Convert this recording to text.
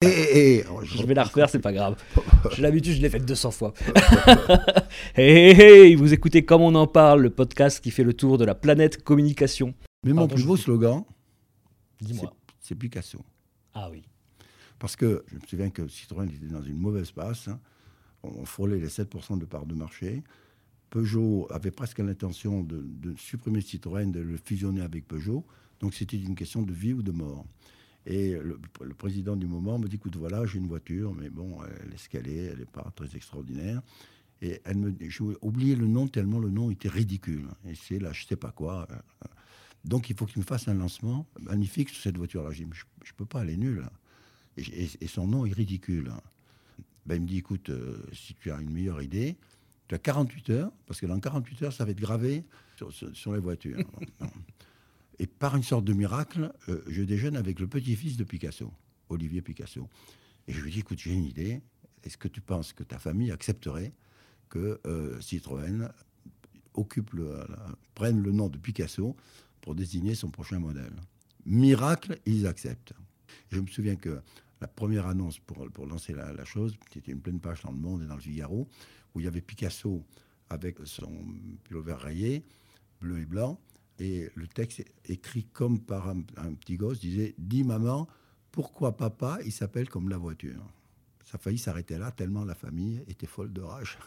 Eh, eh, eh, oh, Je vais la refaire, c'est pas grave. J'ai l'habitude, je l'ai faite 200 fois. hey, vous écoutez Comme on en parle, le podcast qui fait le tour de la planète communication. Mais mon Pardon, plus je beau vous- slogan, c'est Dis-moi. c'est Picasso. Ah oui. Parce que je me souviens que Citroën était dans une mauvaise passe. hein. On frôlait les 7% de part de marché. Peugeot avait presque l'intention de, de supprimer Citroën, de le fusionner avec Peugeot. Donc c'était une question de vie ou de mort. Et le, président du moment me dit, écoute, voilà, j'ai une voiture, mais bon, elle est scalée, elle n'est pas très extraordinaire. Et elle me, j'ai oublié le nom tellement le nom était ridicule. Et c'est là, je sais pas quoi. Donc il faut qu'il me fasse un lancement magnifique sur cette voiture-là. Je dis, je ne peux pas, elle est nulle. Et, son nom est ridicule. Ben, il me dit, écoute, euh, si tu as une meilleure idée, tu as 48 heures, parce que dans 48 heures, ça va être gravé sur, les voitures. et par une sorte de miracle, euh, je déjeune avec le petit-fils de Picasso, Olivier Picasso. Et je lui dis, écoute, j'ai une idée. Est-ce que tu penses que ta famille accepterait que euh, Citroën prenne le nom de Picasso pour désigner son prochain modèle? Miracle, ils acceptent. Je me souviens que la première annonce pour, lancer la, la chose, c'était une pleine page dans Le Monde et dans Le Figaro, où il y avait Picasso avec son pull vert rayé, bleu et blanc, et le texte écrit comme par un, petit gosse disait Dis maman, pourquoi papa il s'appelle comme la voiture? Ça a failli s'arrêter là, tellement la famille était folle de rage.